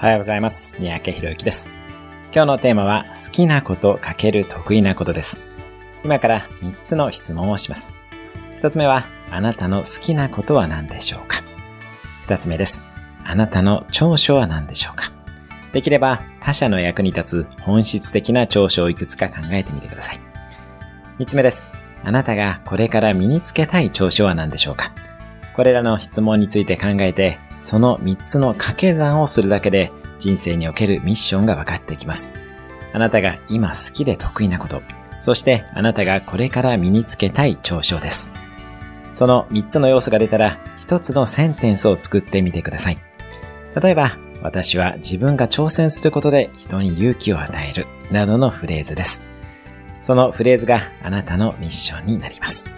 おはようございます。三宅博之です。今日のテーマは、好きなことかける得意なことです。今から3つの質問をします。1つ目は、あなたの好きなことは何でしょうか ?2 つ目です。あなたの長所は何でしょうか？できれば他者の役に立つ本質的な長所をいくつか考えてみてください。3つ目です。あなたがこれから身につけたい長所は何でしょうか？これらの質問について考えてその3つの掛け算をするだけで人生におけるミッションが分かってきます。あなたが今好きで得意なこと、そしてあなたがこれから身につけたい長所です。その3つの要素が出たら1つのセンテンスを作ってみてください。例えば、私は自分が挑戦することで人に勇気を与えるなどのフレーズです。そのフレーズがあなたのミッションになります。